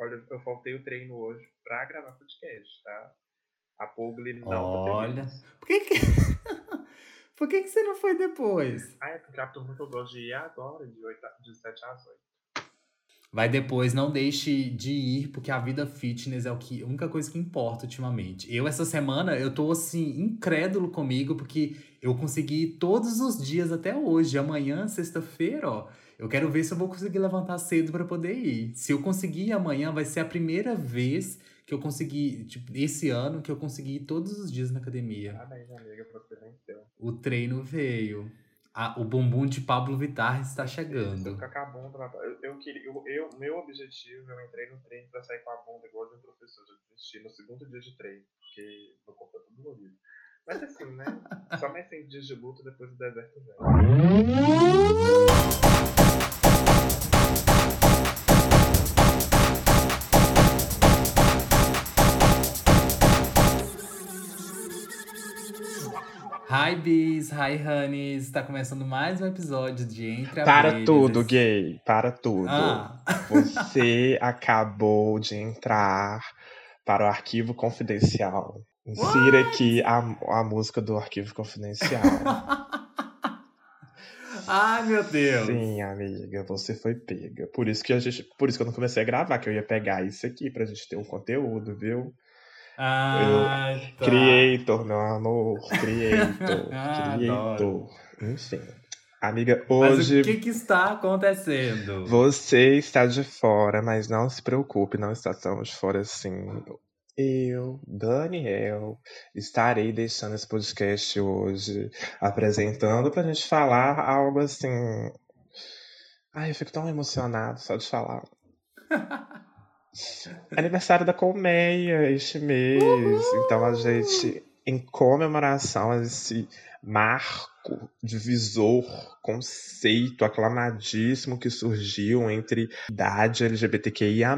Olha, eu faltei o treino hoje pra gravar podcast, tá? A Pugli não Olha. Por que que... Por que, que você não foi depois? Ah, é porque a turma que eu gosto de ir é agora, de, 8, de 7 às 8. Vai depois, não deixe de ir, porque a vida fitness é o que, a única coisa que importa ultimamente. Eu, essa semana, eu tô assim, incrédulo comigo, porque eu consegui ir todos os dias até hoje. Amanhã, sexta-feira, ó, eu quero ver se eu vou conseguir levantar cedo para poder ir. Se eu conseguir amanhã, vai ser a primeira vez que eu consegui, tipo, esse ano, que eu consegui ir todos os dias na academia. Parabéns, amiga, você venceu. O treino veio. O bumbum de Pablo Vittar está chegando. Eu, eu, eu, queria, eu, eu, meu objetivo, eu entrei no treino para sair com a bunda igual de um professor. Eu desisti no segundo dia de treino, porque meu corpo tá tudo dolorido. Mas assim, né? Só mais 100 dias de luta depois do deserto velho. Hi bees, hi honeys, está começando mais um episódio de Entre Para Abelhas. tudo, gay, para tudo. Ah. Você acabou de entrar para o arquivo confidencial. Insira aqui a, a música do arquivo confidencial. Ai, meu Deus. Sim, amiga, você foi pega. Por isso que a gente, por isso que eu não comecei a gravar, que eu ia pegar isso aqui pra gente ter um conteúdo, viu? Ah, tá. Creator, meu amor. Creator. Ah, creator. Enfim. Amiga, Mas hoje o que, que está acontecendo? você está de fora, mas não se preocupe, não está tão de fora assim. Eu, Daniel, estarei deixando esse podcast hoje, apresentando pra gente falar algo assim. Ai, eu fico tão emocionado só de falar. Aniversário da Colmeia este mês. Então a gente, em comemoração a esse marco, divisor, conceito aclamadíssimo que surgiu entre idade LGBTQIA,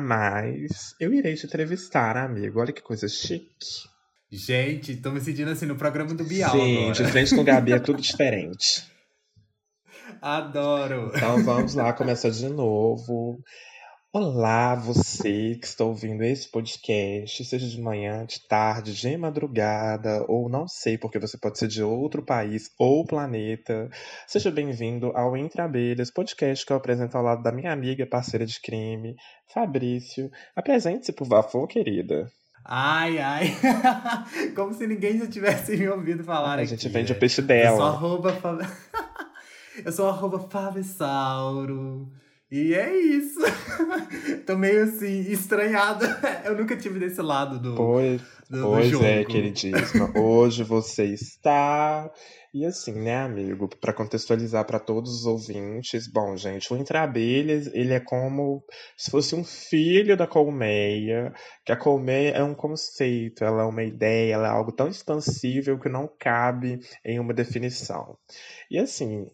eu irei te entrevistar, amigo. Olha que coisa chique. Gente, tô me sentindo assim no programa do Bial Sim, agora. frente com o Gabi é tudo diferente. Adoro. Então vamos lá, começa de novo. Olá, você que está ouvindo esse podcast, seja de manhã, de tarde, de madrugada, ou não sei, porque você pode ser de outro país ou planeta. Seja bem-vindo ao Entre Abelhas, podcast que eu apresento ao lado da minha amiga, parceira de crime, Fabrício. Apresente-se, por favor, querida. Ai, ai. Como se ninguém já tivesse me ouvido falar A aqui, gente vende o peixe Eu sou dela. arroba. Eu sou arroba Fabessauro. E é isso. Tô meio assim, estranhada. Eu nunca tive desse lado do, Pois, do, pois jogo. é, queridíssima. Hoje você está. E assim, né, amigo, para contextualizar para todos os ouvintes, bom, gente, o Entre Abelhas, ele é como se fosse um filho da colmeia, que a colmeia é um conceito, ela é uma ideia, ela é algo tão expansível que não cabe em uma definição. E assim,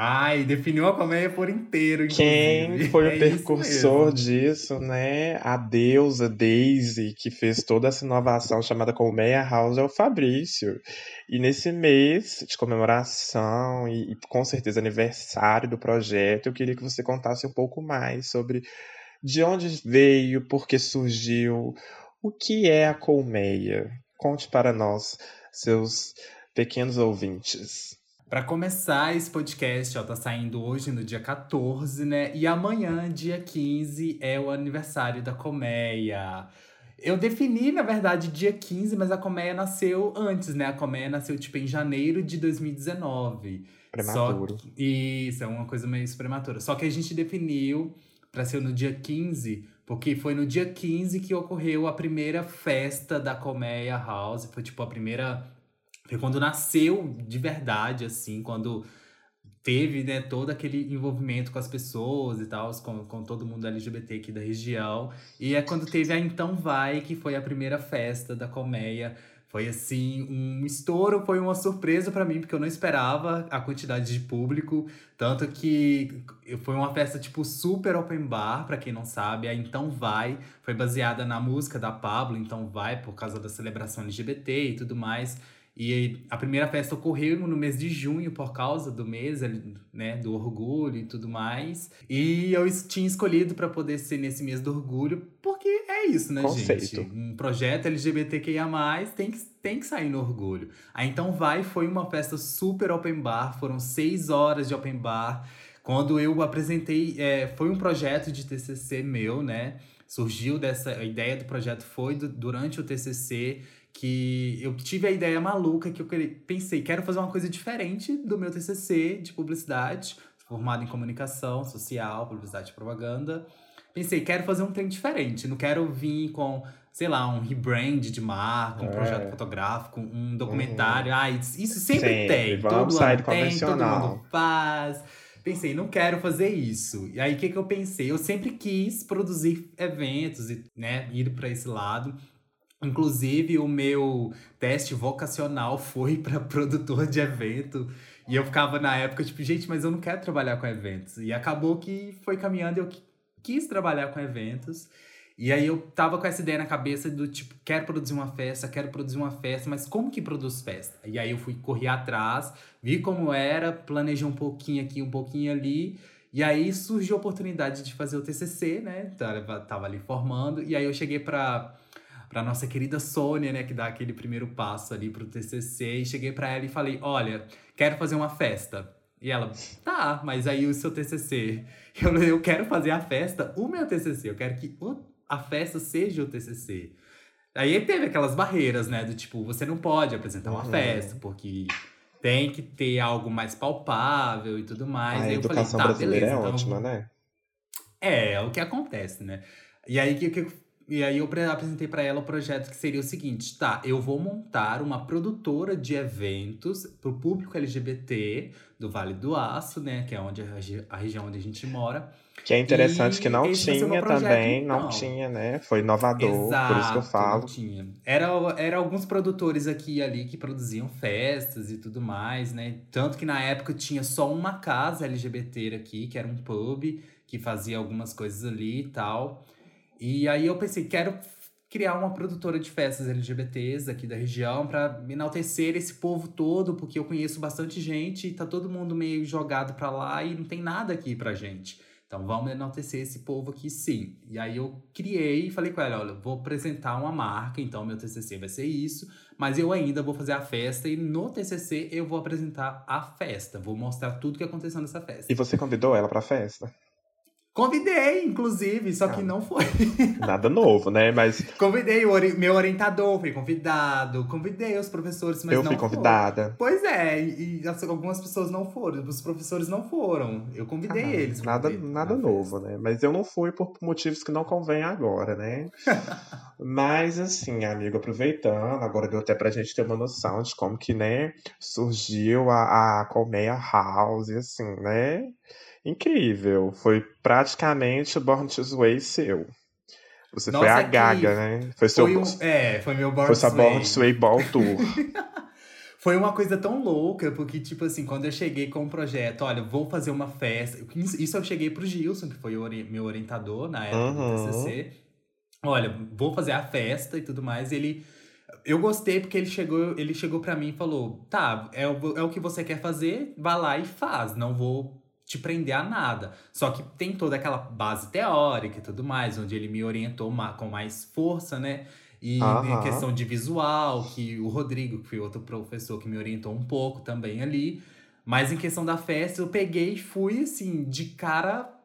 Ai, definiu a colmeia por inteiro, quem inclusive. foi É o mesmo. disso, né? A deusa Daisy, que fez toda essa inovação chamada Colmeia House, é o Fabrício. E nesse mês de comemoração e, e com certeza aniversário do projeto, eu queria que você contasse um pouco mais sobre de onde veio, por que surgiu, o que é a colmeia. Conte para nós, seus pequenos ouvintes. Pra começar esse podcast, ó, tá saindo hoje no dia 14, né? E amanhã, dia 15, é o aniversário da colmeia. Eu defini, na verdade, dia 15, mas a colmeia nasceu antes, né? A colmeia nasceu, tipo, em janeiro de 2019. Prematuro. Só que- Isso, é uma coisa meio prematura. Só que a gente definiu pra ser no dia 15, porque foi no dia 15 que ocorreu a primeira festa da Colmeia House. Foi, tipo, a primeira foi quando nasceu de verdade, assim, quando teve, né, todo aquele envolvimento com as pessoas e tal, com, com todo mundo LGBT aqui da região. E é quando teve a Então Vai, que foi a primeira festa da colmeia. Foi assim, um estouro, foi uma surpresa pra mim, porque eu não esperava a quantidade de público. Tanto que foi uma festa, tipo, super open bar, pra quem não sabe. A Então Vai foi baseada na música da Pablo, Então Vai, por causa da celebração LGBT e tudo mais. E a primeira festa ocorreu no mês de junho, por causa do mês né, do orgulho e tudo mais. E eu tinha escolhido para poder ser nesse mês do orgulho, porque porque é isso, né, Conceito. gente? Um projeto LGBTQIA+, tem que, tem que sair no orgulho. Aí então vai, foi uma festa super open bar, foram seis horas de open bar. Quando eu apresentei, é, foi um projeto de TCC meu, né? Surgiu dessa, a ideia do projeto foi do- durante o TCC, que eu tive a ideia maluca que eu pensei, quero fazer uma coisa diferente do meu TCC de publicidade, formado em comunicação social, publicidade e propaganda. Pensei, quero fazer um trem diferente, não quero vir com, sei lá, um rebrand de marca, um É. projeto fotográfico, um documentário. Ah, isso isso sempre, Sempre, tem, vamos todo sair ano do tem, todo convencional. mundo faz. Pensei, não quero fazer isso. E aí, o que, que eu pensei? Eu sempre quis produzir eventos e, né, ir para esse lado. Inclusive, o meu teste vocacional foi para produtor de evento. E eu ficava na época, tipo, gente, mas eu não quero trabalhar com eventos. E acabou que foi caminhando eu qui- quis trabalhar com eventos. E aí eu tava com essa ideia na cabeça do tipo, quero produzir uma festa, quero produzir uma festa, mas como que produz festa? E aí eu fui correr atrás, vi como era, planejei um pouquinho aqui, um pouquinho ali. E aí surgiu a oportunidade de fazer o TCC, né? Tava, tava ali formando. E aí eu cheguei pra, pra nossa querida Sônia, né? Que dá aquele primeiro passo ali pro TCC. E cheguei pra ela e falei, olha, quero fazer uma festa. E ela, tá, mas aí o seu TCC? Eu, eu quero fazer a festa, o meu TCC. Eu quero que o- a festa seja o TCC. Aí teve aquelas barreiras, né? Do tipo, você não pode apresentar uma Uhum. festa, porque tem que ter algo mais palpável e tudo mais. a aí eu falei, educação tá, brasileira beleza. é então ótima, né? é, é o que acontece, né? E aí, que, que, e aí eu pre- apresentei pra ela o projeto que seria o seguinte: tá, eu vou montar uma produtora de eventos pro público LGBT do Vale do Aço, né? Que é onde a, regi- a região onde a gente mora. Que é interessante E que não o tinha também, não então. tinha, né? Foi inovador, por isso que eu não falo. tinha. Era, era alguns produtores aqui e ali que produziam festas e tudo mais, né? Tanto que na época tinha só uma casa LGBT aqui, que era um pub, que fazia algumas coisas ali e tal. E aí eu pensei, quero criar uma produtora de festas LGBTs aqui da região para enaltecer esse povo todo, porque eu conheço bastante gente e tá todo mundo meio jogado pra lá e não tem nada aqui pra gente. Então vamos enaltecer esse povo aqui sim. E aí eu criei e falei com ela, olha, vou apresentar uma marca, então meu TCC vai ser isso, mas eu ainda vou fazer a festa e no TCC eu vou apresentar a festa, vou mostrar tudo que aconteceu nessa festa. E você convidou ela pra festa? Convidei, inclusive, só que Ah. não foi. Nada novo, né? Mas Convidei o meu orientador, foi convidado, convidei os professores, mas eu não fui foram. convidada. Pois é, e, as- algumas pessoas não foram, os professores não foram. Eu convidei Ah, eles. Nada, nada na novo, né? Mas eu não fui por motivos que não convém agora, né? Mas assim, amigo, aproveitando, agora deu até pra gente ter uma noção de como que, né, surgiu a, a Colmeia House, assim, né? Incrível. Foi praticamente o Born This Way seu. Você foi Nossa, a que Gaga, né? Foi, seu, Foi um, é, foi meu Born foi sua. Born This Way Ball Tour. Foi uma coisa tão louca, porque, tipo assim, quando eu cheguei com o projeto, olha, vou fazer uma festa. Isso eu cheguei pro Gilson, que foi meu orientador na época Uhum. do TCC. Olha, vou fazer a festa e tudo mais. Ele. Eu gostei porque ele chegou, ele chegou para mim e falou: tá, é o, é o que você quer fazer, vá lá e faz. Não vou te prender a nada. Só que tem toda aquela base teórica e tudo mais, onde ele me orientou com mais força, né? E Aham. em questão de visual, que o Rodrigo, que foi outro professor que me orientou um pouco também ali. Mas em questão da festa, eu peguei e fui assim, de cara.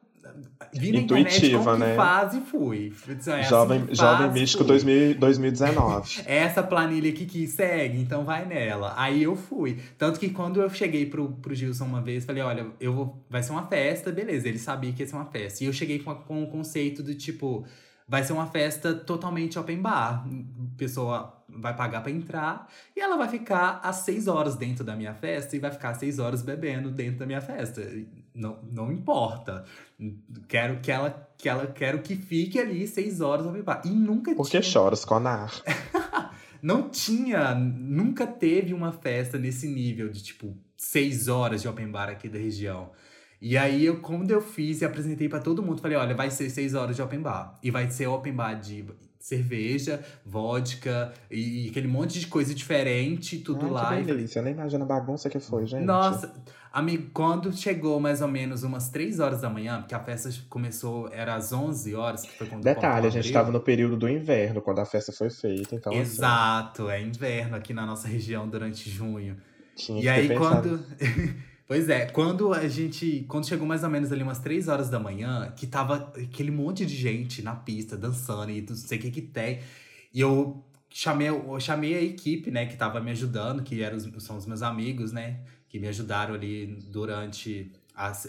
Vi na internet Intuitiva, como que né? faz e fui. É assim Jovem, que Jovem Místico fui. 2000 2019. É essa planilha aqui que segue, então vai nela. Aí eu fui. Tanto que quando eu cheguei pro, pro Gilson uma vez, falei, olha, eu vou, vai ser uma festa, beleza. Ele sabia que ia ser uma festa. E eu cheguei com, a- com o conceito do tipo, vai ser uma festa totalmente open bar. A pessoa vai pagar pra entrar e ela vai ficar às seis horas dentro da minha festa e vai ficar às seis horas bebendo dentro da minha festa. Não, não importa. Quero que ela, que ela quero que fique ali seis horas open bar. E nunca Por que tinha choras, Conar? não tinha, nunca teve uma festa nesse nível de tipo seis horas de open bar aqui da região. E aí, eu, quando eu fiz e apresentei pra todo mundo, falei: olha, vai ser seis horas de open bar. E vai ser open bar de cerveja, vodka e, e aquele monte de coisa diferente, tudo Ai, lá. Que delícia, eu nem imagino a bagunça que foi, gente. Nossa, amigo, quando chegou mais ou menos umas 3 horas da manhã, porque a festa começou, era às 11 horas, que foi quando Detalhe, a gente estava no período do inverno, quando a festa foi feita, então assim, Exato, é inverno aqui na nossa região durante junho. tinha E aí quando. pois é, quando a gente. Quando chegou mais ou menos ali umas 3 horas da manhã, que tava aquele monte de gente na pista dançando e não sei o que que tem. E eu chamei, eu chamei a equipe, né, que tava me ajudando, que eram os- são os meus amigos, né? Que me ajudaram ali durante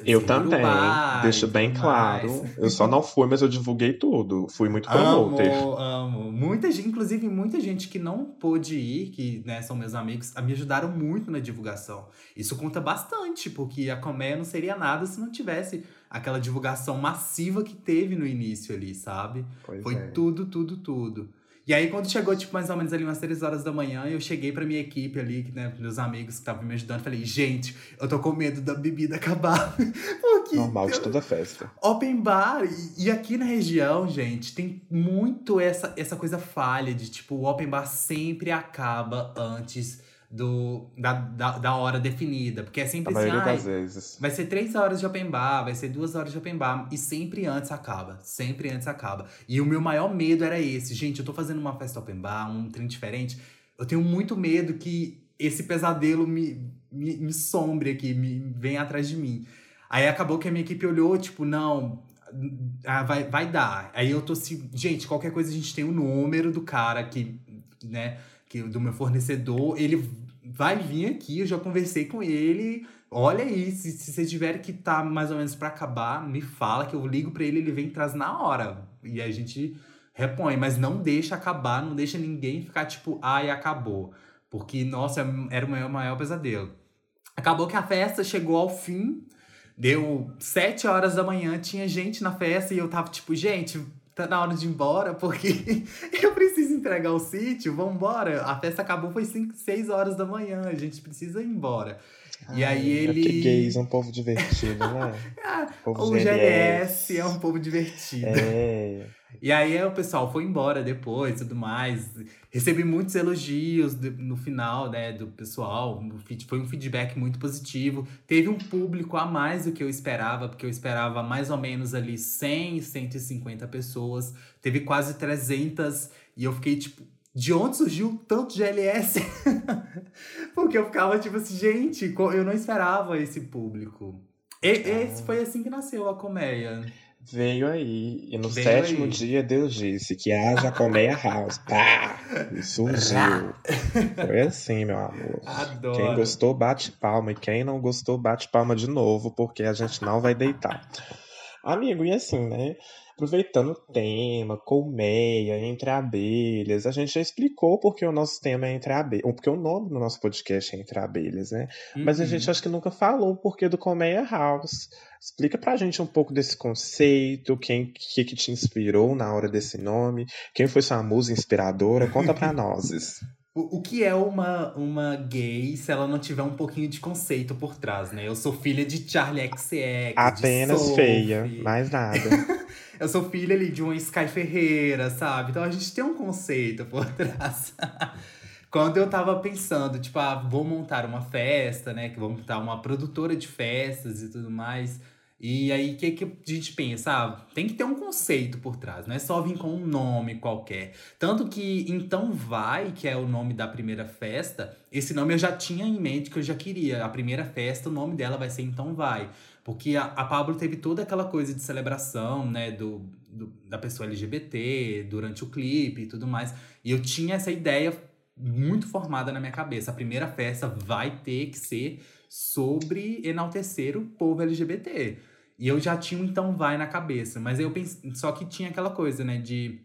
Eu também, bar deixo bem claro. mais. Eu só não fui, mas eu divulguei tudo. Fui muito promoter. Amo, amo. Muita gente, inclusive muita gente que não pôde ir, que né, são meus amigos, me ajudaram muito na divulgação. Isso conta bastante, porque a colmeia não seria nada se não tivesse aquela divulgação massiva que teve no início ali, sabe? Pois Foi é. tudo, tudo, tudo. E aí, quando chegou, tipo, mais ou menos ali umas 3 horas da manhã, eu cheguei pra minha equipe ali, né, meus amigos que estavam me ajudando, falei, gente, eu tô com medo da bebida acabar. Porque Normal de toda festa. Open bar, e, e aqui na região, gente, tem muito essa, essa coisa falha de tipo, o open bar sempre acaba antes do, da, da, da hora definida. Porque é A sempre assim, maioria "Ai, das vezes. vai ser três horas de open bar, vai ser duas horas de open bar. E sempre antes acaba. Sempre antes acaba. E o meu maior medo era esse. Gente, eu tô fazendo uma festa open bar, um trem diferente. Eu tenho muito medo que esse pesadelo me, me, me sombre aqui, me venha atrás de mim. Aí acabou que a minha equipe olhou, tipo, não, ah, vai, vai dar. Aí eu tô assim, gente, qualquer coisa a gente tem o número do cara que, né, que, do meu fornecedor, ele vai vir aqui, eu já conversei com ele. Olha aí, se, se você tiver que tá mais ou menos pra acabar, me fala que eu ligo pra ele, ele vem traz na hora. E a gente repõe, mas não deixa acabar, não deixa ninguém ficar tipo, ai, acabou. Porque, nossa, era o meu maior pesadelo. Acabou que a festa chegou ao fim, deu sete horas da manhã, tinha gente na festa e eu tava tipo, gente, tá na hora de ir embora, porque eu preciso entregar o sítio, vambora. A festa acabou, foi 5, 6 horas da manhã, a gente precisa ir embora. E aí É ele- gays é um povo divertido, né? Ah, Povo o GLS é um povo divertido. É. E aí o pessoal foi embora depois, tudo mais. Recebi muitos elogios no final, né, do pessoal. Foi um feedback muito positivo. Teve um público a mais do que eu esperava, porque eu esperava mais ou menos ali 100, 150 pessoas. Teve quase 300 e eu fiquei tipo, de onde surgiu tanto GLS? porque eu ficava tipo assim, gente, eu não esperava esse público. E- esse Ah. foi assim que nasceu a colmeia. Veio aí. E no Veio sétimo aí. dia Deus disse que haja colmeia house. Pá! E surgiu. Foi assim, meu amor. Adoro. Quem gostou, bate palma. E quem não gostou, bate palma de novo, porque a gente não vai deitar. Amigo, e assim, né? Aproveitando o tema, colmeia, entre abelhas, a gente já explicou porque o nosso tema é entre abelhas, ou porque o nome do nosso podcast é entre abelhas, né? Mas a Uhum. gente acho que nunca falou o porquê do Colmeia House. Explica pra gente um pouco desse conceito, quem que, que te inspirou na hora desse nome, quem foi sua musa inspiradora, conta pra nós. O, o que é uma, uma gay se ela não tiver um pouquinho de conceito por trás, né? Eu sou filha de Charlie XX. Apenas feia, mais nada. Eu sou filha ali de uma Sky Ferreira, sabe? Então a gente tem um conceito por trás. Quando eu tava pensando, tipo, ah, vou montar uma festa, né? Que vou montar uma produtora de festas e tudo mais. E aí, o que, que a gente pensa? Ah, tem que ter um conceito por trás, não é só vir com um nome qualquer. Tanto que Então Vai, que é o nome da primeira festa, esse nome eu já tinha em mente que eu já queria. A primeira festa, o nome dela vai ser Então Vai. Porque a, a Pablo teve toda aquela coisa de celebração, né, do, do- da pessoa LGBT durante o clipe e tudo mais. E eu tinha essa ideia muito formada na minha cabeça. A primeira festa vai ter que ser sobre enaltecer o povo LGBT. E eu já tinha um então vai na cabeça, mas eu pensei, só que tinha aquela coisa, né, de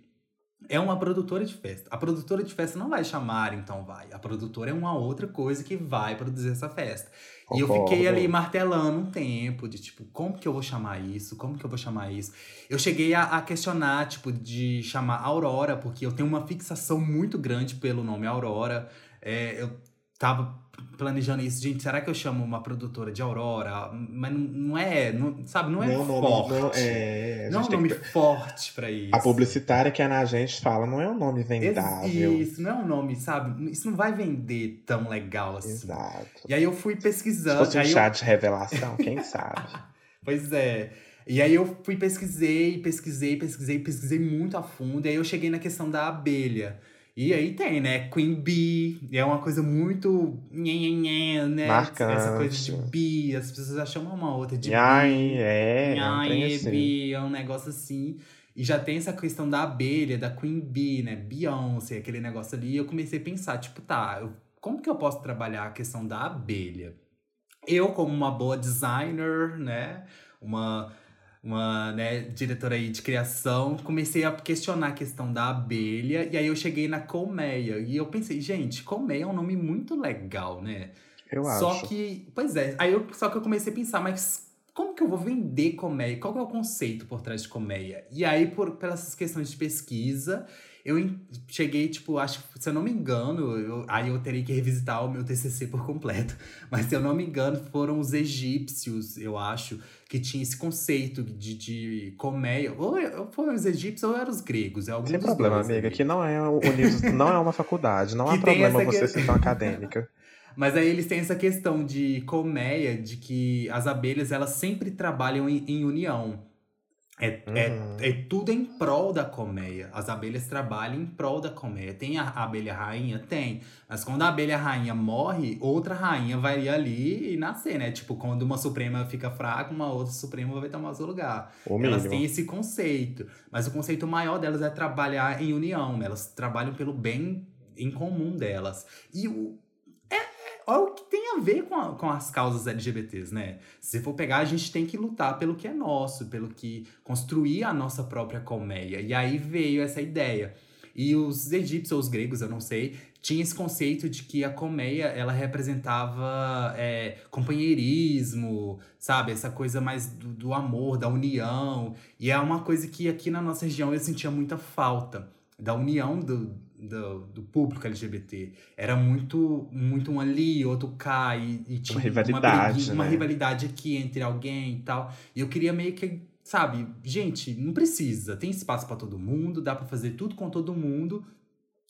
é uma produtora de festa. A produtora de festa não vai chamar então vai. A produtora é uma outra coisa que vai produzir essa festa. E eu Concordo. fiquei ali martelando um tempo de tipo, como que eu vou chamar isso? Como que eu vou chamar isso? Eu cheguei a, a questionar, tipo, de chamar Aurora, porque eu tenho uma fixação muito grande pelo nome Aurora. É, eu tava planejando isso, gente, será que eu chamo uma produtora de Aurora? Mas não, não é, não, sabe, não é Não, não, forte. não, é, a Não é um nome que- forte pra isso. A publicitária que é na gente fala, não é um nome vendável. Isso, não é um nome, sabe? Isso não vai vender tão legal assim. Exato. E aí eu fui Se pesquisando. fosse um aí eu- chá de revelação, quem sabe? Pois é. E aí eu fui pesquisei, pesquisei, pesquisei, pesquisei muito a fundo. E aí eu cheguei na questão da abelha. E aí tem, né? Queen Bee. É uma coisa muito. né? Marcante. Essa coisa de bee. As pessoas já chamam uma outra de Ai, bee. é, é um Ai, trem é assim. bee, é um negócio assim. E já tem essa questão da abelha, da Queen Bee, né? Beyoncé, aquele negócio ali. E eu comecei a pensar, tipo, tá, eu- como que eu posso trabalhar a questão da abelha? Eu, como uma boa designer, né? Uma, uma né, diretora aí de criação, comecei a questionar a questão da abelha. E aí eu cheguei na colmeia. E eu pensei, gente, colmeia é um nome muito legal, né? Eu Só acho. que, pois é, aí eu, só que eu comecei a pensar, mas como que eu vou vender colmeia? Qual que é o conceito por trás de colmeia? E aí, por, pelas questões de pesquisa, eu cheguei, tipo, acho que, se eu não me engano, eu- aí eu teria que revisitar o meu TCC por completo. Mas se eu não me engano, foram os egípcios, eu acho, que tinha esse conceito de, de colmeia. Ou foram os egípcios ou eram os gregos. É algum Sem problema, dois amiga, que não é o nível, não é uma faculdade, não há problema você que- ser tão acadêmica. Mas aí eles têm essa questão de colmeia, de que as abelhas elas sempre trabalham em, em união. É, Uhum. é, é tudo em prol da colmeia. As abelhas trabalham em prol da colmeia. Tem a, a abelha rainha? Tem. Mas quando a abelha rainha morre, outra rainha vai ali e nascer, né? Tipo, quando uma suprema fica fraca, uma outra suprema vai tomar o seu lugar. O Elas mínimo. têm esse conceito. Mas o conceito maior delas é trabalhar em união. Elas trabalham pelo bem em comum delas. E o. Olha o que tem a ver com, a- com as causas LGBTs, né? Se for pegar, a gente tem que lutar pelo que é nosso, pelo que construir a nossa própria colmeia. E aí veio essa ideia. E os egípcios ou os gregos, eu não sei, tinha esse conceito de que a colmeia ela representava é, companheirismo, sabe? Essa coisa mais do, do amor, da união. E é uma coisa que aqui na nossa região eu sentia muita falta da união do, do, do público LGBT. Era muito, muito um ali, outro cá, e, e tinha rivalidade, briguinha, uma né? rivalidade aqui entre alguém e tal. E eu queria meio que, sabe, gente, não precisa, tem espaço pra todo mundo, dá pra fazer tudo com todo mundo.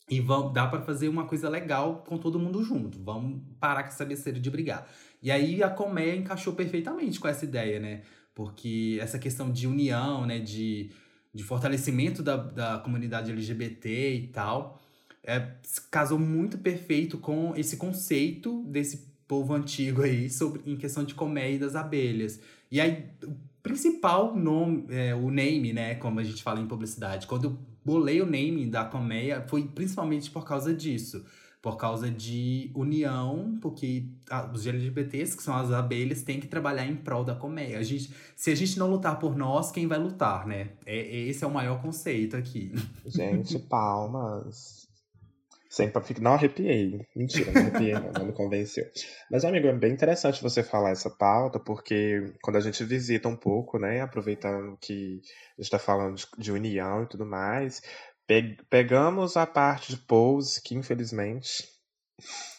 E vamos, dá pra fazer uma coisa legal com todo mundo junto. Vamos parar com essa besteira de brigar. E aí a colmeia encaixou perfeitamente com essa ideia, né? Porque essa questão de união, né? De, de fortalecimento da, da comunidade LGBT e tal, é, casou muito perfeito com esse conceito desse povo antigo aí sobre, em questão de colmeia e das abelhas. E aí, o principal nome, é, o name, né? Como a gente fala em publicidade, quando eu bolei o name da colmeia, foi principalmente por causa disso. Por causa de união, porque os LGBTs, que são as abelhas, têm que trabalhar em prol da colmeia. A gente, se a gente não lutar por nós, quem vai lutar, né? É, esse é o maior conceito aqui. Gente, palmas. Sempre. Não arrepiei. Mentira, não arrepiei, não, não me convenceu. Mas, amigo, é bem interessante você falar essa pauta, porque quando a gente visita um pouco, né, aproveitando que a gente tá falando de, de união e tudo mais, pegamos a parte de Pose, que infelizmente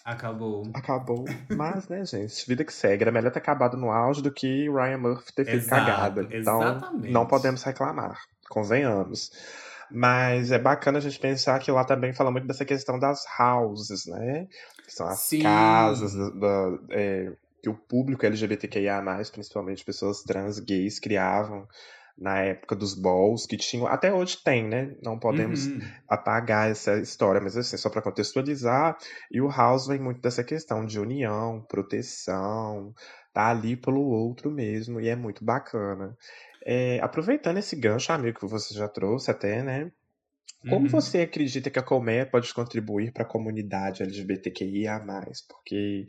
Acabou. acabou. Mas, né, gente, vida que segue. Era melhor ter acabado no auge do que Ryan Murphy ter feito cagada. Então, exatamente. não podemos reclamar, convenhamos. Mas é bacana a gente pensar que lá também fala muito dessa questão das houses, né? Que são as Sim. casas da, da- é, que o público LGBTQIA+, principalmente pessoas trans, gays, criavam na época dos balls, que tinham, até hoje tem, né? Não podemos Uhum. apagar essa história, mas assim, só para contextualizar, e o House vem muito dessa questão de união, proteção, tá ali pelo outro mesmo, e é muito bacana. É, aproveitando esse gancho, amigo, que você já trouxe até, né? Como Uhum. você acredita que a colmeia pode contribuir para a comunidade LGBTQIA+, porque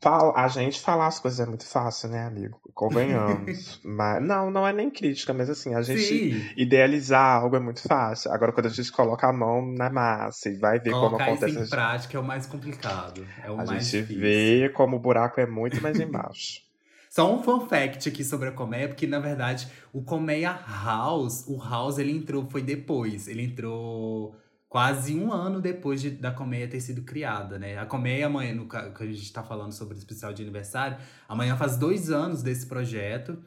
fala- a gente falar as coisas é muito fácil, né, amigo? Convenhamos. mas, não, não é nem crítica, mas assim, a gente Sim. idealizar algo é muito fácil. Agora, quando a gente coloca a mão na massa e vai ver como Colocar isso acontece, em prática é o mais complicado. É o a mais gente difícil. vê como o buraco é muito mais embaixo. Só um fun fact aqui sobre a colmeia, porque na verdade o colmeia house, o house ele entrou foi depois. Ele entrou quase um ano depois de, da colmeia ter sido criada, né? A colmeia amanhã, no que a gente está falando sobre o especial de aniversário, amanhã faz dois anos desse projeto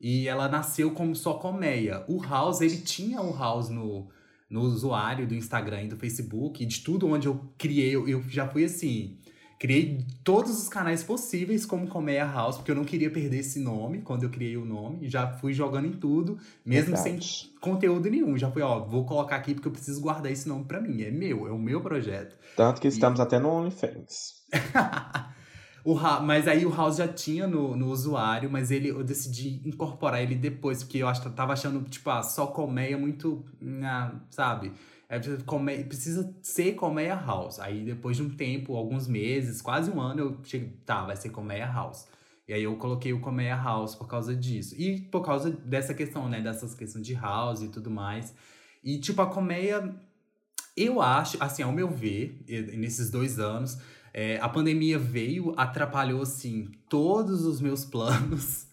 e ela nasceu como só colmeia. O House, ele tinha o House no, no usuário do Instagram e do Facebook, e de tudo onde eu criei, eu, eu já fui assim Criei todos os canais possíveis como Colmeia House, porque eu não queria perder esse nome quando eu criei o nome. Já fui jogando em tudo, mesmo sem conteúdo nenhum. Já fui, ó, vou colocar aqui porque eu preciso guardar esse nome para mim. É meu, é o meu projeto. Tanto que estamos e... até no OnlyFans. o mas aí o House já tinha no, no usuário, mas ele eu decidi incorporar ele depois, porque eu acho, tava achando, tipo, ah, só colmeia muito. Ah, sabe? É, come, precisa ser Colmeia House. Aí depois de um tempo, alguns meses, quase um ano, eu cheguei, tá, vai ser Colmeia House. E aí eu coloquei o Colmeia House por causa disso. E por causa dessa questão, né, dessas questões de house e tudo mais. E tipo, a Colmeia, eu acho, assim, ao meu ver, nesses dois anos, é, a pandemia veio, atrapalhou, assim, todos os meus planos.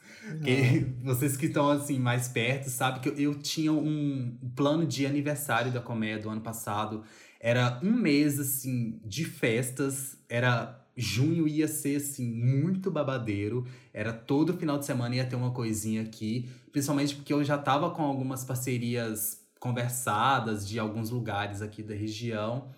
Que vocês que estão assim mais perto sabem que eu, eu tinha um plano de aniversário da comédia do ano passado. Era um mês assim de festas, era junho ia ser assim muito babadeiro, era todo final de semana ia ter uma coisinha aqui, principalmente porque eu já tava com algumas parcerias conversadas de alguns lugares aqui da região.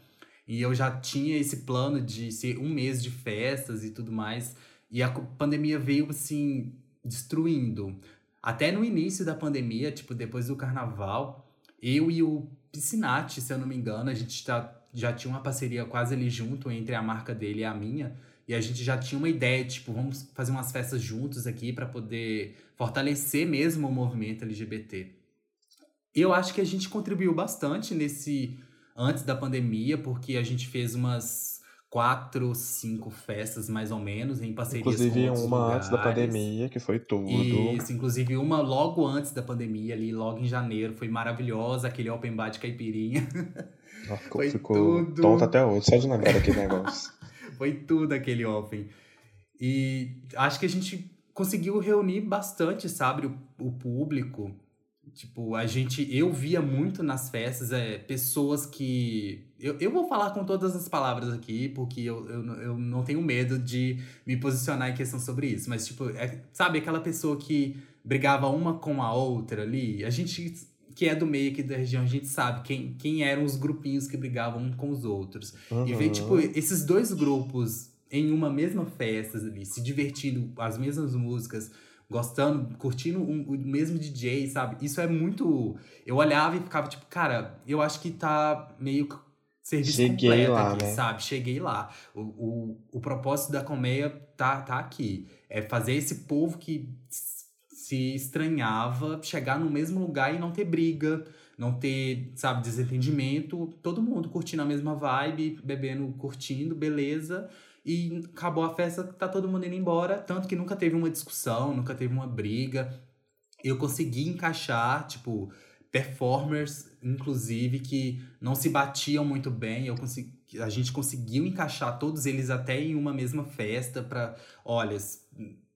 E eu já tinha esse plano de ser um mês de festas e tudo mais. E a pandemia veio assim destruindo. Até no início da pandemia, tipo, depois do carnaval, eu e o Piscinati, se eu não me engano, a gente tá, já tinha uma parceria quase ali junto entre a marca dele e a minha. E a gente já tinha uma ideia, tipo, vamos fazer umas festas juntos aqui para poder fortalecer mesmo o movimento LGBT. Eu acho que a gente contribuiu bastante nesse antes da pandemia, porque a gente fez umas quatro, cinco festas mais ou menos, em parcerias inclusive, com uma lugares. antes da pandemia, que foi tudo. Isso, inclusive uma logo antes da pandemia, ali, logo em janeiro, foi maravilhosa, aquele open bar de caipirinha. Nossa, foi ficou tudo... tonto até hoje, só de lembrar daquele negócio. foi tudo aquele open. E acho que a gente conseguiu reunir bastante, sabe, o, o público. Tipo, a gente. Eu via muito nas festas é, pessoas que. Eu, eu vou falar com todas as palavras aqui, porque eu, eu, eu não tenho medo de me posicionar em questão sobre isso. Mas, tipo, é, sabe aquela pessoa que brigava uma com a outra ali? A gente que é do meio aqui da região, a gente sabe quem, quem eram os grupinhos que brigavam um com os outros. Uhum. E ver, tipo, esses dois grupos em uma mesma festa ali, se divertindo, as mesmas músicas gostando, curtindo um, o mesmo DJ, sabe? Isso é muito. Eu olhava e ficava tipo, cara, eu acho que tá meio serviço Cheguei completo lá, aqui, né? sabe? Cheguei lá. O, o, o propósito da colmeia tá, tá aqui. É fazer esse povo que se estranhava chegar no mesmo lugar e não ter briga, não ter, sabe, desentendimento. Todo mundo curtindo a mesma vibe, bebendo, curtindo, beleza e acabou a festa, tá todo mundo indo embora, tanto que nunca teve uma discussão, nunca teve uma briga. Eu consegui encaixar, tipo, performers, inclusive, que não se batiam muito bem. Eu consegui, a gente conseguiu encaixar todos eles até em uma mesma festa para, olha,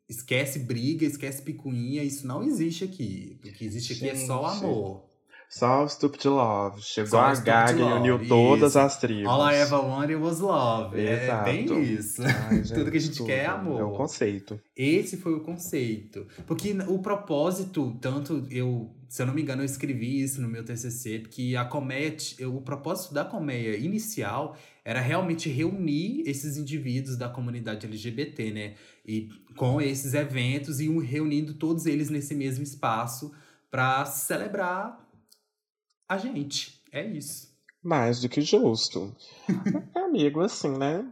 esquece briga, esquece picuinha, isso não existe aqui. O que existe aqui gente. é só amor. Só Stupid Love. Chegou Só a Gaga e uniu isso. todas as tribos. All I Ever Wanted Was Love. Exato. É bem isso. Ai, gente, tudo que a gente tudo. quer é amor. É o conceito. Esse foi o conceito. Porque o propósito, tanto eu, se eu não me engano, eu escrevi isso no meu TCC, porque a comédia, o propósito da comédia inicial era realmente reunir esses indivíduos da comunidade LGBT, né? E com esses eventos e reunindo todos eles nesse mesmo espaço para celebrar a gente. É isso. Mais do que justo. Amigo, assim, né?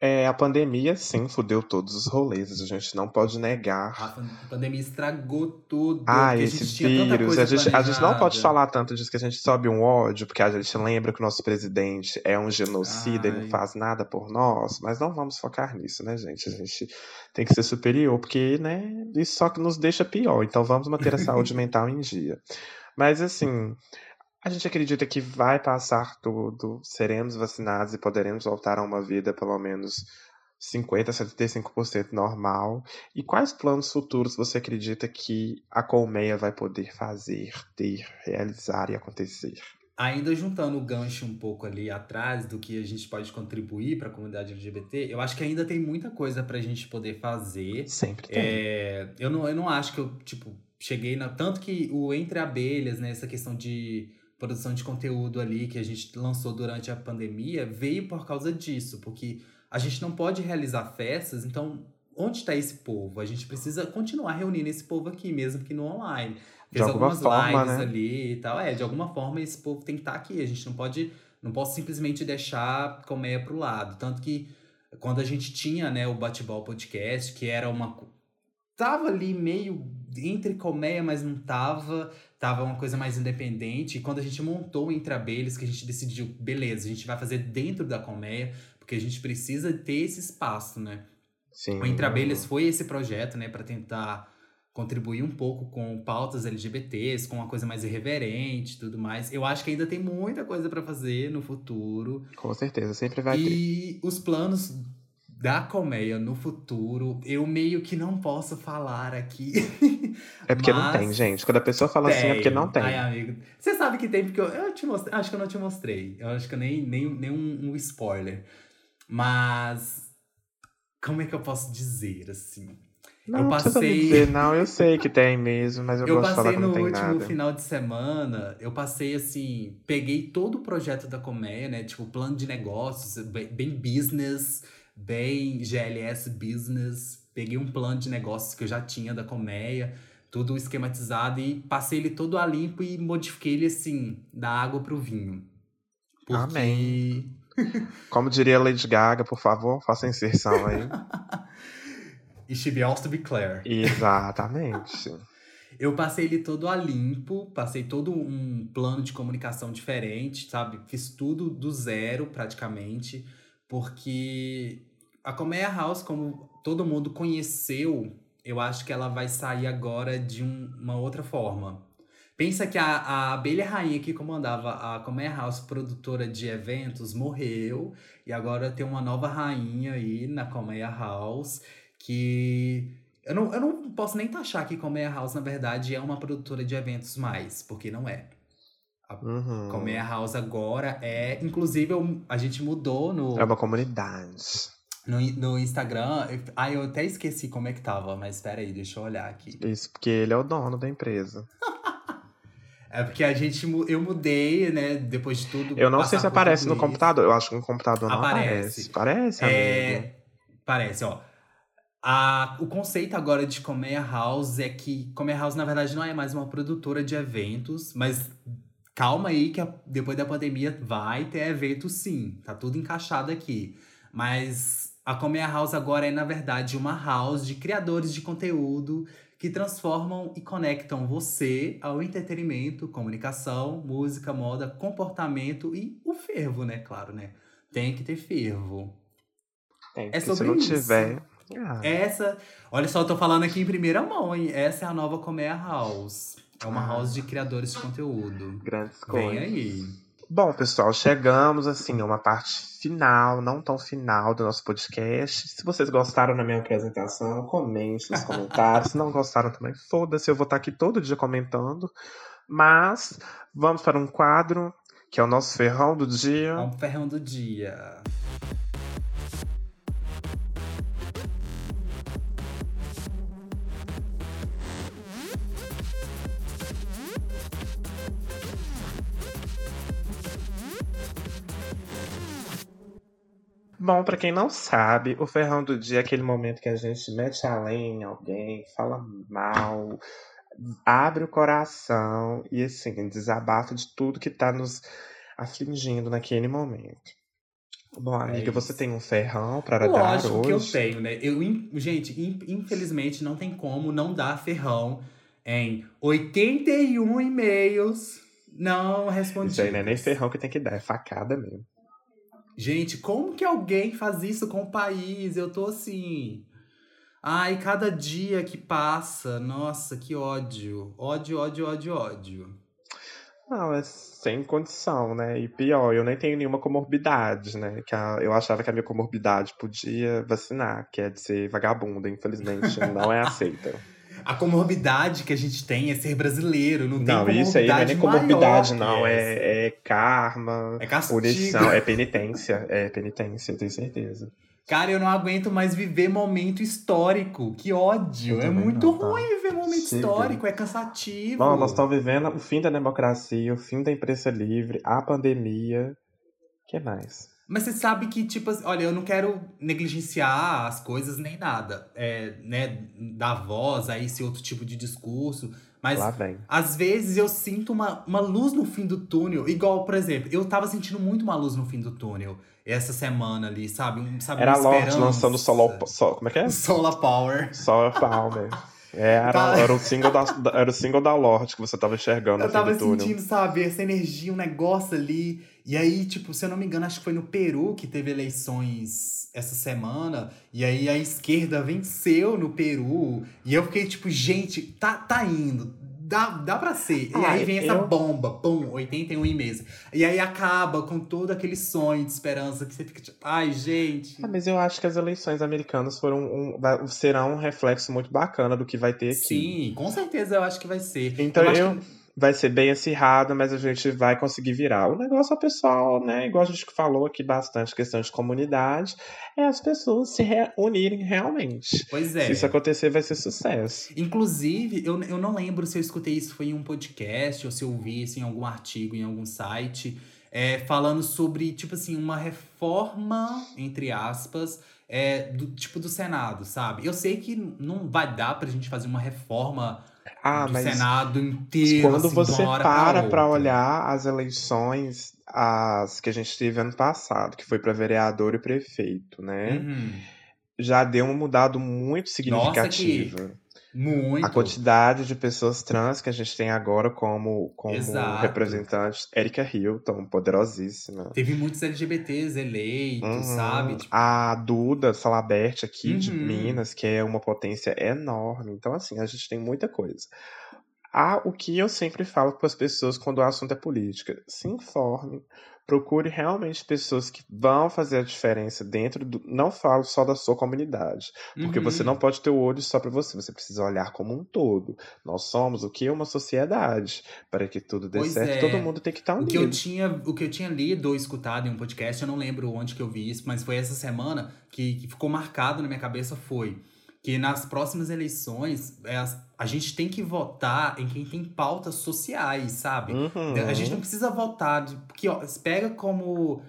É, a pandemia, sim, fudeu todos os rolês. A gente não pode negar. A pandemia estragou tudo. Ah, esse vírus. A gente, a gente não pode falar tanto disso que a gente sobe um ódio, porque a gente lembra que o nosso presidente é um genocida, Ai. ele não faz nada por nós. Mas não vamos focar nisso, né, gente? A gente tem que ser superior, porque, né, isso só que nos deixa pior. Então vamos manter a saúde mental em dia. Mas, assim. A gente acredita que vai passar tudo, seremos vacinados e poderemos voltar a uma vida pelo menos 50, 75% normal. E quais planos futuros você acredita que a colmeia vai poder fazer, ter, realizar e acontecer? ainda juntando o gancho um pouco ali atrás do que a gente pode contribuir para a comunidade LGBT, eu acho que ainda tem muita coisa para a gente poder fazer. Sempre tem. É, eu, não, eu não acho que eu, tipo, cheguei na. Tanto que o Entre Abelhas, né, essa questão de produção de conteúdo ali que a gente lançou durante a pandemia, veio por causa disso, porque a gente não pode realizar festas, então onde está esse povo? A gente precisa continuar reunindo esse povo aqui, mesmo que no online. Fez algumas forma, lives né? ali e tal. É, de alguma forma esse povo tem que estar aqui. A gente não pode. Não posso simplesmente deixar colmeia pro lado. Tanto que quando a gente tinha, né, o Bate-Ball Podcast, que era uma. Tava ali meio entre colmeia, mas não tava. Tava uma coisa mais independente. E quando a gente montou o Entre Abelhas, que a gente decidiu, beleza, a gente vai fazer dentro da colmeia, porque a gente precisa ter esse espaço, né? Sim. O Entre Abelhas foi esse projeto, né, para tentar contribuir um pouco com pautas LGBTs, com uma coisa mais irreverente e tudo mais. Eu acho que ainda tem muita coisa para fazer no futuro. Com certeza, sempre vai ter. e os planos da colmeia no futuro, eu meio que não posso falar aqui. É porque não mas tem, gente. Quando a pessoa fala assim, é porque não tem. Ai, amigo. Você sabe que tem, porque eu, eu te mostrei. Acho que eu não te mostrei. Eu acho que eu nem, nem, nem um, um spoiler. Mas. Como é que eu posso dizer, assim? Não, eu não passei- dizer, não. Eu sei que tem mesmo, mas eu, Eu gosto de falar passei que não no tem último nada. final de semana, eu passei assim, peguei todo o projeto da Colmeia, né? Tipo, plano de negócios, bem business, bem GLS business. Peguei um plano de negócios que eu já tinha da Colmeia, tudo esquematizado e passei ele todo a limpo e modifiquei ele assim, da água pro vinho. Porque... Amém. Como diria Lady Gaga, por favor, faça a inserção aí. It should be also be clear. Exatamente. Eu passei ele todo a limpo, passei todo um plano de comunicação diferente, sabe? Fiz tudo do zero, praticamente, porque a Colmeia House, como todo mundo conheceu, eu acho que ela vai sair agora de um- uma outra forma. Pensa que a, a abelha rainha que comandava a Colmeia House, produtora de eventos, morreu, e agora tem uma nova rainha aí na Colmeia House, que eu não, eu não posso nem taxar que Colmeia House, na verdade, é uma produtora de eventos mais, porque não é. Uhum. Colmeia House agora é. Inclusive, a gente mudou no, É uma comunidade. No, no Instagram. Ah, eu até esqueci como é que tava, mas espera aí, deixa eu olhar aqui. Isso porque ele é o dono da empresa. É porque a gente. Eu mudei, né? Depois de tudo. Eu não sei se aparece no isso. computador. Eu acho que no computador não Aparece. aparece. Parece, amigo. É, parece, ó. A, o conceito agora de Colmeia House é que Colmeia House, na verdade, não é mais uma produtora de eventos, mas calma aí que a- depois da pandemia vai ter evento sim. Tá tudo encaixado aqui. Mas a Colmeia House agora é, na verdade, uma house de criadores de conteúdo que transformam e conectam você ao entretenimento, comunicação, música, moda, comportamento e o fervo, né? Claro, né? Tem que ter fervo. Tem, é porque se sobre não isso. tiver. ah, Essa, olha só, eu tô falando aqui em primeira mão, hein? Essa é a nova Colmeia House. É uma Ah. house de criadores de conteúdo. Grandes Vem coisas. aí. Bom, pessoal, chegamos assim a uma parte final, não tão final do nosso podcast. Se vocês gostaram da minha apresentação, comente nos comentários. Se não gostaram também, foda-se, eu vou estar aqui todo dia comentando. Mas vamos para um quadro que é o nosso ferrão do dia. É um ferrão do dia. Bom, pra quem não sabe, o ferrão do dia é aquele momento que a gente mete a lenha em alguém, fala mal, abre o coração e assim, desabafa de tudo que tá nos afligindo naquele momento. Bom, amiga, você É isso. tem um ferrão para dar Lógico que eu hoje? tenho, né? Eu, gente, in- infelizmente não tem como não dar ferrão em 81 e-mails não respondidos. Isso aí não é nem ferrão que tem que dar, é facada mesmo. Gente, como que alguém faz isso com o país? Eu tô assim. Ai, cada dia que passa, nossa, que ódio. Ódio, ódio, ódio, ódio. Não, é sem condição, né? E pior, eu nem tenho nenhuma comorbidade, né? Que a- eu achava que a minha comorbidade podia vacinar, que é de ser vagabunda, infelizmente não é aceita. A comorbidade que a gente tem é ser brasileiro. Não, não tem isso aí não é nem comorbidade, não. É, é, é karma, é castigo. punição, é penitência. É penitência, eu tenho certeza. Cara, eu não aguento mais viver momento histórico. Que ódio. É muito não, tá? ruim viver momento Chega. histórico, é cansativo. Bom, nós estamos vivendo o fim da democracia, o fim da imprensa livre, a pandemia. O que mais? Mas você sabe que, tipo, olha, eu não quero negligenciar as coisas nem nada, é, né, dar voz a esse outro tipo de discurso. Mas às vezes eu sinto uma, uma luz no fim do túnel. Igual, por exemplo, eu tava sentindo muito uma luz no fim do túnel essa semana ali, sabe? Um, sabe Era a Lorde lançando Solo, Sol, como é que é? Solar Power. Solar Power. É, era, era, o single da, era o single da Lorde que você tava enxergando. Eu tava sentindo, sabe, essa energia, um negócio ali. E aí, tipo, se eu não me engano, acho que foi no Peru que teve eleições essa semana. E aí a esquerda venceu no Peru. E eu fiquei, tipo, gente, tá, tá indo dá, dá pra ser. Ah, e aí vem essa eu... bomba, pum, 81 em mesa. E aí acaba com todo aquele sonho de esperança que você fica tipo, ai, gente. Ah, mas eu acho que as eleições americanas foram um, serão um reflexo muito bacana do que vai ter aqui. Sim, com certeza eu acho que vai ser. Então eu. eu... Vai ser bem acirrado, mas a gente vai conseguir virar. O negócio é o pessoal, né? Igual a gente falou aqui bastante, questão de comunidade, é as pessoas se reunirem realmente. Pois é. Se isso acontecer, vai ser sucesso. Inclusive, eu, eu não lembro se eu escutei isso foi em um podcast ou se eu vi isso em algum artigo, em algum site, é, falando sobre, tipo assim, uma reforma, entre aspas, é, do tipo do Senado, sabe? Eu sei que não vai dar pra gente fazer uma reforma ah, do mas Senado inteiro. Quando assim, você para para olhar as eleições as que a gente teve ano passado, que foi para vereador e prefeito, né? Uhum. Já deu uma mudada muito significativa. Nossa, que... Muito. A quantidade de pessoas trans que a gente tem agora como, como representantes. Erika Hilton, poderosíssima. Teve muitos LGBTs eleitos, uhum. sabe? Tipo... A Duda Salabert aqui uhum. de Minas, que é uma potência enorme. Então, assim, a gente tem muita coisa. Ah, o que eu sempre falo para as pessoas quando o assunto é política: se informe, procure realmente pessoas que vão fazer a diferença dentro do. Não falo só da sua comunidade, porque uhum. você não pode ter o olho só para você, você precisa olhar como um todo. Nós somos o que é uma sociedade. Para que tudo dê pois certo, é. todo mundo tem que estar unido. O que, eu tinha, o que eu tinha lido ou escutado em um podcast, eu não lembro onde que eu vi isso, mas foi essa semana que, que ficou marcado na minha cabeça foi que nas próximas eleições é, a gente tem que votar em quem tem pautas sociais, sabe? Uhum. A gente não precisa votar, porque ó, pega como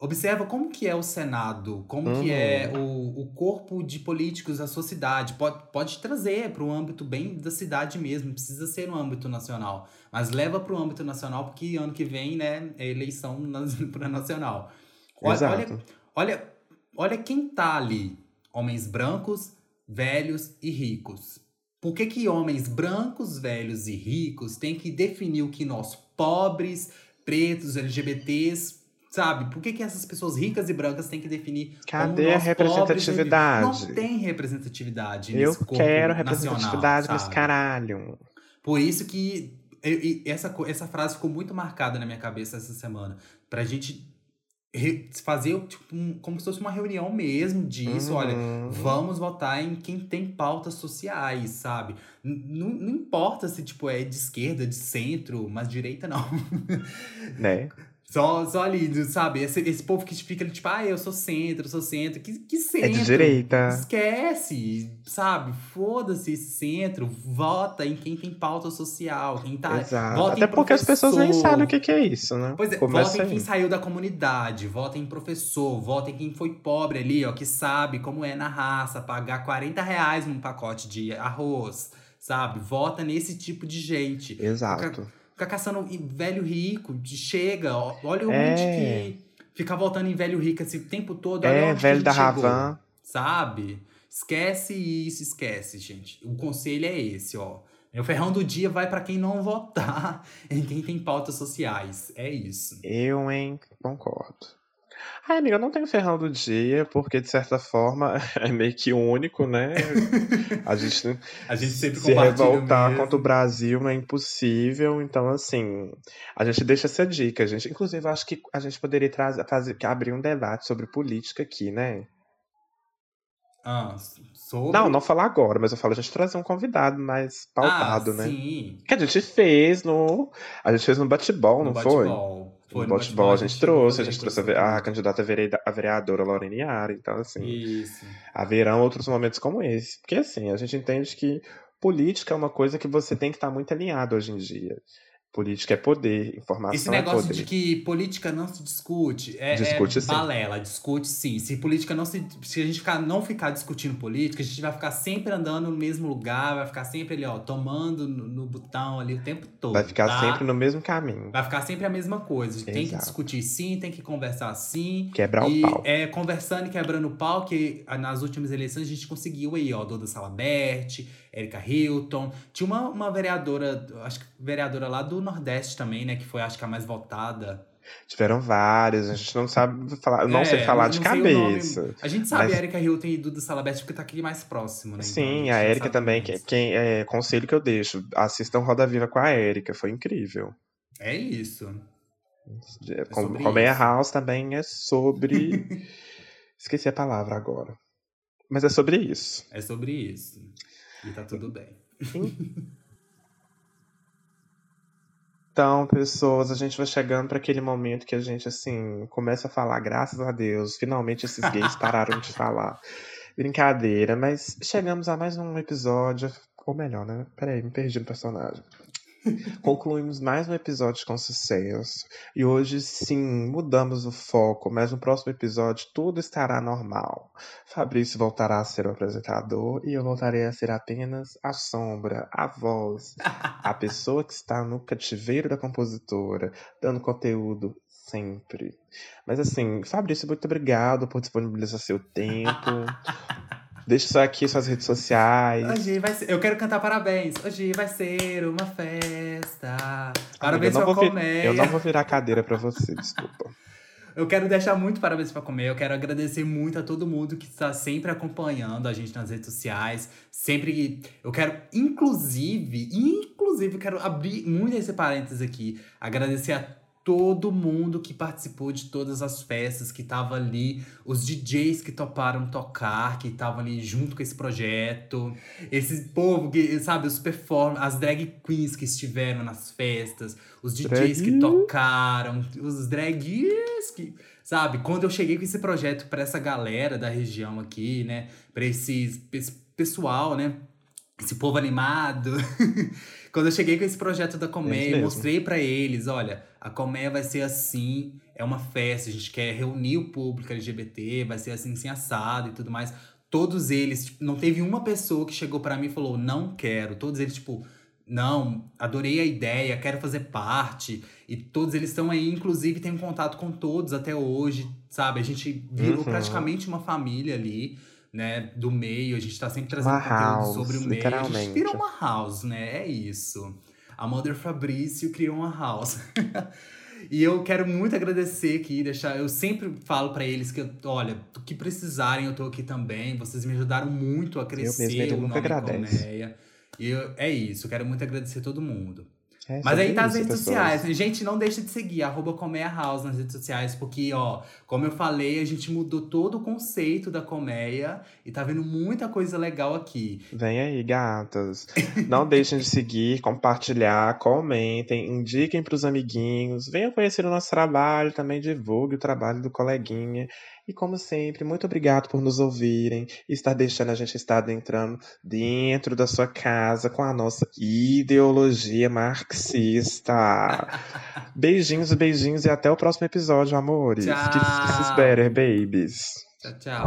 observa como que é o Senado, como uhum. que é uhum. o, o corpo de políticos da sociedade. Pode, pode trazer para o âmbito bem da cidade mesmo, precisa ser no âmbito nacional. Mas leva para o âmbito nacional, porque ano que vem, né, é eleição para nacional. Olha, Exato. olha, olha, olha quem tá ali. Homens brancos, velhos e ricos. Por que, que homens brancos, velhos e ricos têm que definir o que nós, pobres, pretos, LGBTs, sabe? Por que, que essas pessoas ricas e brancas têm que definir Cadê a representatividade? Pobres, não tem representatividade Eu quero representatividade nesse caralho. Por isso que essa, essa frase ficou muito marcada na minha cabeça essa semana. Pra gente fazer tipo, um, como se fosse uma reunião mesmo disso. Uhum. Olha, vamos votar em quem tem pautas sociais, sabe? N não importa se tipo, é de esquerda, de centro, mas direita não. Né? Só, só ali, sabe? Esse, esse povo que fica tipo, ah, eu sou centro, eu sou centro. Que, que centro? É de direita. Esquece, sabe? Foda-se esse centro. Vota em quem tem pauta social. Quem tá. Exato. Até porque as pessoas nem sabem o que, que é isso, né? Pois é, Começa vota em quem saiu da comunidade, vota em professor, vota em quem foi pobre ali, ó, que sabe como é na raça, pagar 40 reais num pacote de arroz, sabe? Vota nesse tipo de gente. Exato. Ficar caçando velho rico, chega, olha o é. que ficar voltando em velho rico esse tempo todo. É, velho da Ravan. Sabe? Esquece isso, esquece, gente. O conselho é esse, ó. Meu ferrão do dia vai para quem não votar em quem tem pautas sociais. É isso. Eu, hein, concordo. Ai, amiga, eu não tenho ferrão do dia, porque de certa forma é meio que único, né? A gente, a gente sempre se revoltar contra o Brasil não é impossível. Então, assim, a gente deixa essa dica. A gente, inclusive, acho que a gente poderia trazer, fazer, abrir um debate sobre política aqui, né? Ah, sobre? Não, não falar agora, mas eu falo a gente trazer um convidado mais pautado, ah, né? Sim. Que a gente fez no. A gente fez no bate-ball, não no foi? Foi no a gente trouxe, a gente trouxe a, ve- a candidata a vereadora Lorena Yara, então assim, Isso. haverão outros momentos como esse. Porque assim, a gente entende que política é uma coisa que você tem que estar muito alinhado hoje em dia. Política é poder, informação Esse é negócio poder. de que política não se discute é, Discute é sim. balela, discute sim. Se política não se. Se a gente ficar, não ficar discutindo política, a gente vai ficar sempre andando no mesmo lugar, vai ficar sempre ali, ó, tomando no, no botão ali o tempo todo. Vai ficar tá? sempre no mesmo caminho. Vai ficar sempre a mesma coisa. Tem que discutir sim, tem que conversar sim. Quebrar e o pau. é conversando e quebrando o pau, que ah, nas últimas eleições a gente conseguiu aí, ó, Duda Salabert, Erika Hilton. Tinha uma, uma vereadora, acho que vereadora lá do Nordeste também, né? Que foi, acho que a mais votada. Tiveram vários, a gente não sabe falar, não É, sei falar de não sei o nome. cabeça. A gente sabe Mas- Erika Hilton e Duda Salabert porque tá aqui mais próximo, né? Então, Sim, gente a Érica sabe também, mais. que, quem, é, conselho que eu deixo, assistam Roda Viva com a Érica, foi incrível. É isso. Com, sobre Colmeia isso. House também é sobre. Esqueci a palavra agora. Mas é sobre isso. É sobre isso. E tá tudo bem. Então, pessoas, a gente vai chegando para aquele momento que a gente, assim, começa a falar, graças a Deus, finalmente esses gays pararam de falar. Brincadeira, mas chegamos a mais um episódio. Ou melhor, né? Peraí, me perdi no personagem. Concluímos mais um episódio com sucesso. E hoje sim, mudamos o foco, mas no próximo episódio tudo estará normal. Fabrício voltará a ser o apresentador e eu voltarei a ser apenas a sombra, a voz, a pessoa que está no cativeiro da compositora, dando conteúdo sempre. Mas assim, Fabrício, muito obrigado por disponibilizar seu tempo. Deixa só aqui suas redes sociais. Hoje vai ser. Eu quero cantar parabéns. Hoje vai ser uma festa. Parabéns Amiga, pra comer. Eu não vou virar cadeira pra você, desculpa. Eu quero deixar muito parabéns pra comer. Eu quero agradecer muito a todo mundo que está sempre acompanhando a gente nas redes sociais. Sempre. Eu quero, inclusive, inclusive, quero abrir muito esse parênteses aqui. Agradecer a todo mundo que participou de todas as festas, que tava ali, os DJs que toparam tocar, que estavam ali junto com esse projeto. Esse povo que, sabe, os performers, as drag queens que estiveram nas festas, os DJs que Drag? tocaram, os drags que, sabe, quando eu cheguei com esse projeto pra essa galera da região aqui, né, pra esses, esse pessoal, né, esse povo animado. Quando eu cheguei com esse projeto da colmeia, eu mesmo. mostrei pra eles, olha, a colmeia vai ser assim, é uma festa, a gente quer reunir o público LGBT, vai ser assim, sem assado e tudo mais. Todos eles, tipo, não teve uma pessoa que chegou pra mim e falou, não quero. Todos eles, tipo, não, adorei a ideia, quero fazer parte. E todos eles estão aí, inclusive, tenho contato com todos até hoje, sabe? A gente virou Uhum. praticamente uma família ali, né? Do meio, a gente tá sempre trazendo Uma conteúdo house, sobre o meio. A gente virou uma house, né? É isso. A Mother Fabrício criou uma house. E eu quero muito agradecer aqui, deixar. Eu sempre falo pra eles que, olha, o que precisarem, eu tô aqui também. Vocês me ajudaram muito a crescer mesmo, ele o nome. Colmeia. E eu- é isso, eu quero muito agradecer todo mundo. É Mas aí tá as redes pessoas. sociais, né? Gente, não deixa de seguir, arroba Colmeia House nas redes sociais, porque, ó, como eu falei, a gente mudou todo o conceito da colmeia e tá vendo muita coisa legal aqui. Vem aí, gatas. Não deixem de seguir, compartilhar, comentem, indiquem pros amiguinhos. Venham conhecer o nosso trabalho, também divulgue o trabalho do coleguinha. E como sempre, muito obrigado por nos ouvirem e estar deixando a gente estar adentrando dentro da sua casa com a nossa ideologia marxista. Beijinhos, beijinhos e até o próximo episódio, amores. Tchau. Kiss, kisses better, babies. Tchau, tchau.